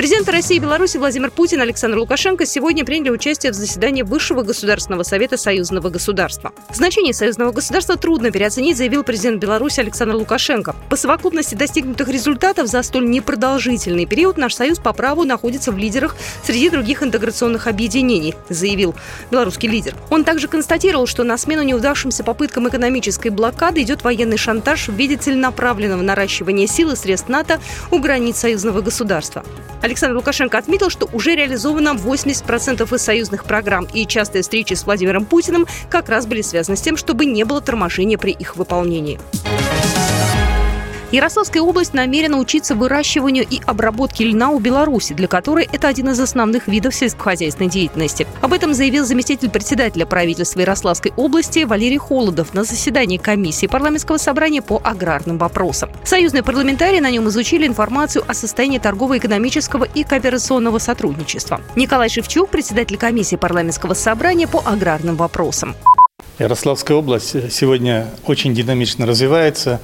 Президенты России и Беларуси Владимир Путин и Александр Лукашенко сегодня приняли участие в заседании Высшего государственного совета союзного государства. Значение союзного государства трудно переоценить, заявил президент Беларуси Александр Лукашенко. По совокупности достигнутых результатов за столь непродолжительный период наш союз по праву находится в лидерах среди других интеграционных объединений, заявил белорусский лидер. Он также констатировал, что на смену неудавшимся попыткам экономической блокады идет военный шантаж в виде целенаправленного наращивания силы средств НАТО у границ союзного государства. Александр Лукашенко отметил, что уже реализовано 80% из союзных программ, и частые встречи с Владимиром Путиным как раз были связаны с тем, чтобы не было торможения при их выполнении. Ярославская область намерена учиться выращиванию и обработке льна у Беларуси, для которой это один из основных видов сельскохозяйственной деятельности. Об этом заявил заместитель председателя правительства Ярославской области Валерий Холодов на заседании комиссии парламентского собрания по аграрным вопросам. Союзные парламентарии на нем изучили информацию о состоянии торгово-экономического и кооперационного сотрудничества. Николай Шевчук, председатель комиссии парламентского собрания по аграрным вопросам. Ярославская область сегодня очень динамично развивается.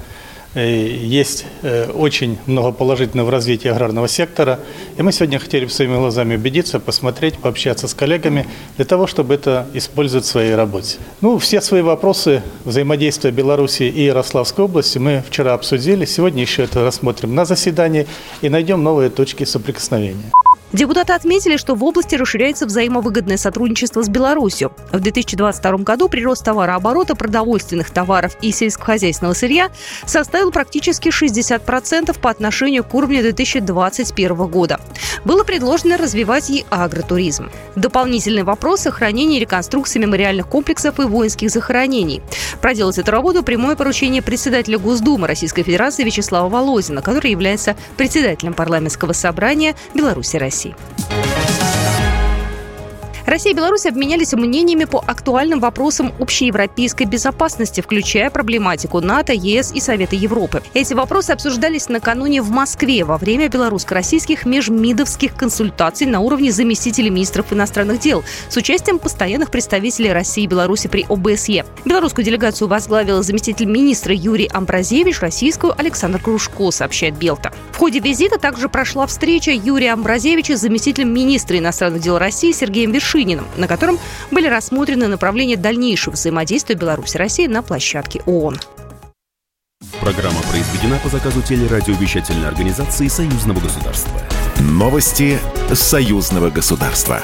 Э, есть э, очень много положительного в развитии аграрного сектора. И мы сегодня хотели бы своими глазами убедиться, посмотреть, пообщаться с коллегами для того, чтобы это использовать в своей работе. Ну, все свои вопросы взаимодействия Беларуси и Ярославской области мы вчера обсудили. Сегодня еще это рассмотрим на заседании и найдем новые точки соприкосновения. Депутаты отметили, что в области расширяется взаимовыгодное сотрудничество с Беларусью. В 2022 году прирост товарооборота продовольственных товаров и сельскохозяйственного сырья составил практически 60% по отношению к уровню 2021 года. Было предложено развивать и агротуризм. Дополнительный вопрос – сохранения и реконструкции мемориальных комплексов и воинских захоронений. Проделать эту работу – прямое поручение председателя Госдумы Российской Федерации Вячеслава Володина, который является председателем парламентского собрания Беларуси-России. России. Россия и Беларусь обменялись мнениями по актуальным вопросам общеевропейской безопасности, включая проблематику НАТО, ЕС и Совета Европы. Эти вопросы обсуждались накануне в Москве во время белорусско-российских межмидовских консультаций на уровне заместителей министров иностранных дел с участием постоянных представителей России и Беларуси при ОБСЕ. Белорусскую делегацию возглавил заместитель министра Юрий Амбразевич, российскую Александр Кружко, сообщает Белта. В ходе визита также прошла встреча Юрия Амбразевича с заместителем министра иностранных дел России Сергеем Вершиновым Вершининым, на котором были рассмотрены направления дальнейшего взаимодействия Беларуси и России на площадке ООН. Программа произведена по заказу телерадиовещательной организации Союзного государства. Новости Союзного государства.